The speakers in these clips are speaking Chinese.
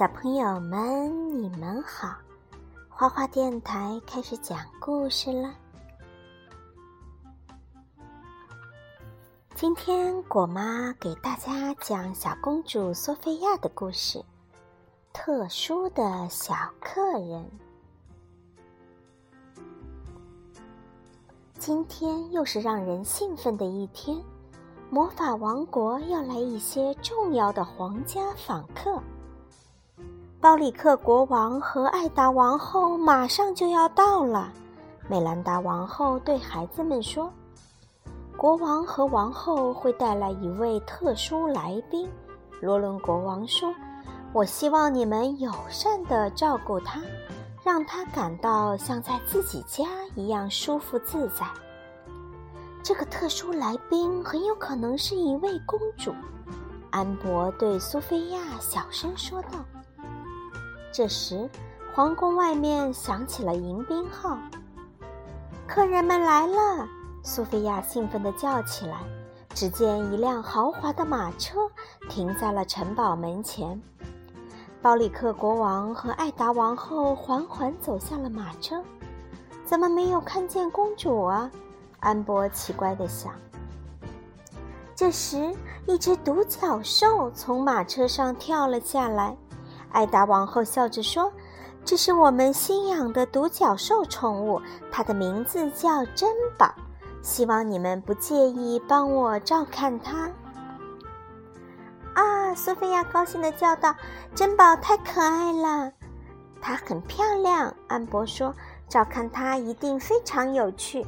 小朋友们，你们好！花花电台开始讲故事了。今天果妈给大家讲小公主索菲亚的故事。特殊的小客人，今天又是让人兴奋的一天。魔法王国要来一些重要的皇家访客。包里克国王和艾达王后马上就要到了。美兰达王后对孩子们说：“国王和王后会带来一位特殊来宾。”罗伦国王说：“我希望你们友善地照顾他，让他感到像在自己家一样舒服自在。”这个特殊来宾很有可能是一位公主。安博对苏菲亚小声说道。这时，皇宫外面响起了迎宾号。客人们来了！苏菲亚兴奋地叫起来。只见一辆豪华的马车停在了城堡门前。包里克国王和艾达王后缓缓走下了马车。怎么没有看见公主啊？安博奇怪地想。这时，一只独角兽从马车上跳了下来。艾达王后笑着说：“这是我们新养的独角兽宠物，它的名字叫珍宝。希望你们不介意帮我照看它。”啊！苏菲亚高兴地叫道：“珍宝太可爱了，它很漂亮。”安博说：“照看它一定非常有趣。”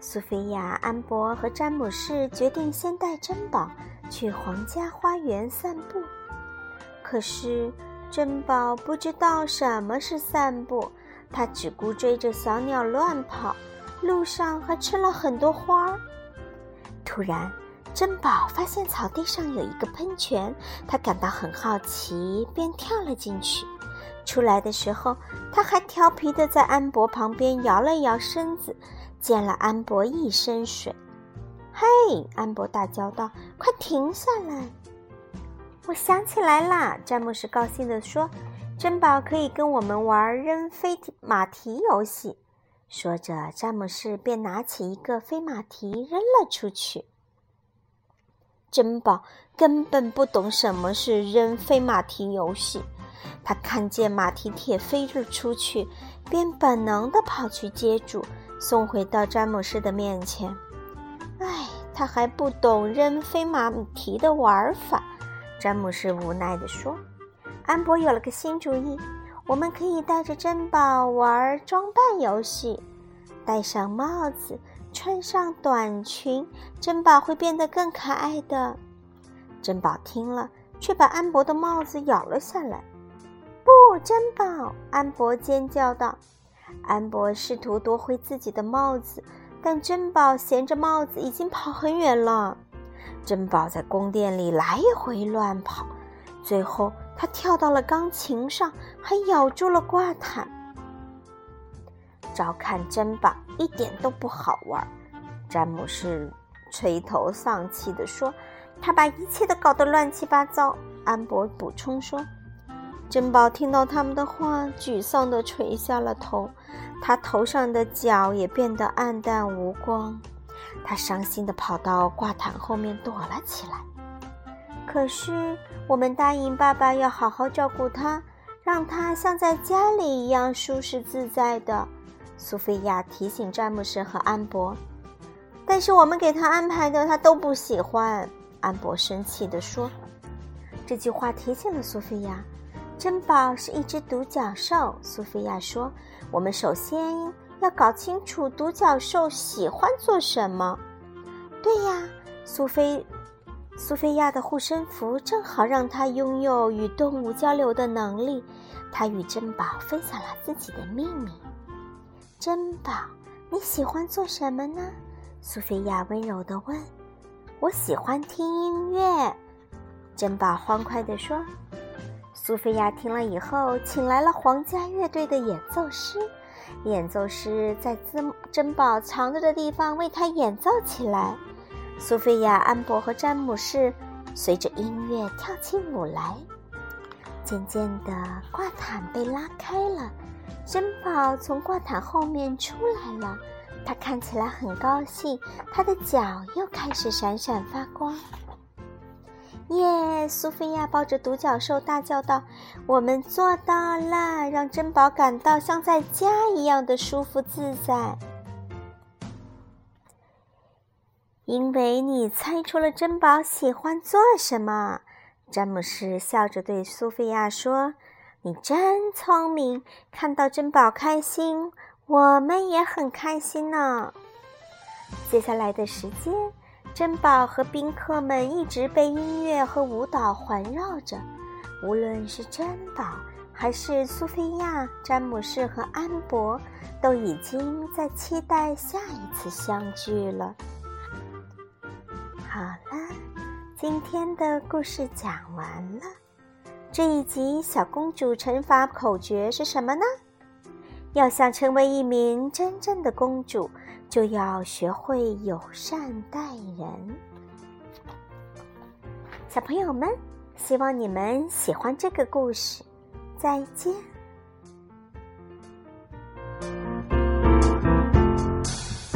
苏菲亚、安博和詹姆士决定先带珍宝去皇家花园散步。可是，珍宝不知道什么是散步，它只顾追着小鸟乱跑，路上还吃了很多花儿。突然，珍宝发现草地上有一个喷泉，他感到很好奇，便跳了进去。出来的时候，他还调皮地在安博旁边摇了摇身子，溅了安博一身水。“嘿！”安博大叫道，“快停下来！”我想起来啦，詹姆斯高兴地说：“珍宝可以跟我们玩扔飞马蹄游戏。”说着，詹姆斯便拿起一个飞马蹄扔了出去。珍宝根本不懂什么是扔飞马蹄游戏，他看见马蹄铁飞了出去，便本能地跑去接住，送回到詹姆斯的面前。唉，他还不懂扔飞马蹄的玩法。詹姆士无奈地说：“安博有了个新主意，我们可以带着珍宝玩装扮游戏。戴上帽子，穿上短裙，珍宝会变得更可爱的。”珍宝听了，却把安博的帽子咬了下来。“不，珍宝！”安博尖叫道。安博试图夺回自己的帽子，但珍宝衔着帽子已经跑很远了。珍宝在宫殿里来回乱跑，最后他跳到了钢琴上，还咬住了挂毯。照看珍宝一点都不好玩，詹姆士垂头丧气地说：“他把一切都搞得乱七八糟。”安博补充说：“珍宝听到他们的话，沮丧地垂下了头，他头上的角也变得暗淡无光。”他伤心地跑到挂毯后面躲了起来。可是，我们答应爸爸要好好照顾他，让他像在家里一样舒适自在的。苏菲亚提醒詹姆斯和安博。但是我们给他安排的，他都不喜欢。安博生气地说。这句话提醒了苏菲亚。珍宝是一只独角兽，苏菲亚说。我们首先。要搞清楚独角兽喜欢做什么。对呀，苏菲，苏菲亚的护身符正好让她拥有与动物交流的能力。她与珍宝分享了自己的秘密。珍宝，你喜欢做什么呢？苏菲亚温柔地问。我喜欢听音乐。珍宝欢快地说。苏菲亚听了以后，请来了皇家乐队的演奏师。演奏师在珍珍宝藏着的地方为他演奏起来。苏菲亚、安博和詹姆士随着音乐跳起舞来。渐渐的，挂毯被拉开了，珍宝从挂毯后面出来了。他看起来很高兴，他的脚又开始闪闪发光。耶！苏菲亚抱着独角兽大叫道：“我们做到了，让珍宝感到像在家一样的舒服自在。”因为你猜出了珍宝喜欢做什么，詹姆士笑着对苏菲亚说：“你真聪明，看到珍宝开心，我们也很开心呢。”接下来的时间，珍宝和宾客们一直被音乐和舞蹈环绕着。无论是珍宝，还是苏菲亚、詹姆士和安博，都已经在期待下一次相聚了。好了，今天的故事讲完了。这一集小公主乘法口诀是什么呢？要想成为一名真正的公主，就要学会友善待人。小朋友们，希望你们喜欢这个故事。再见。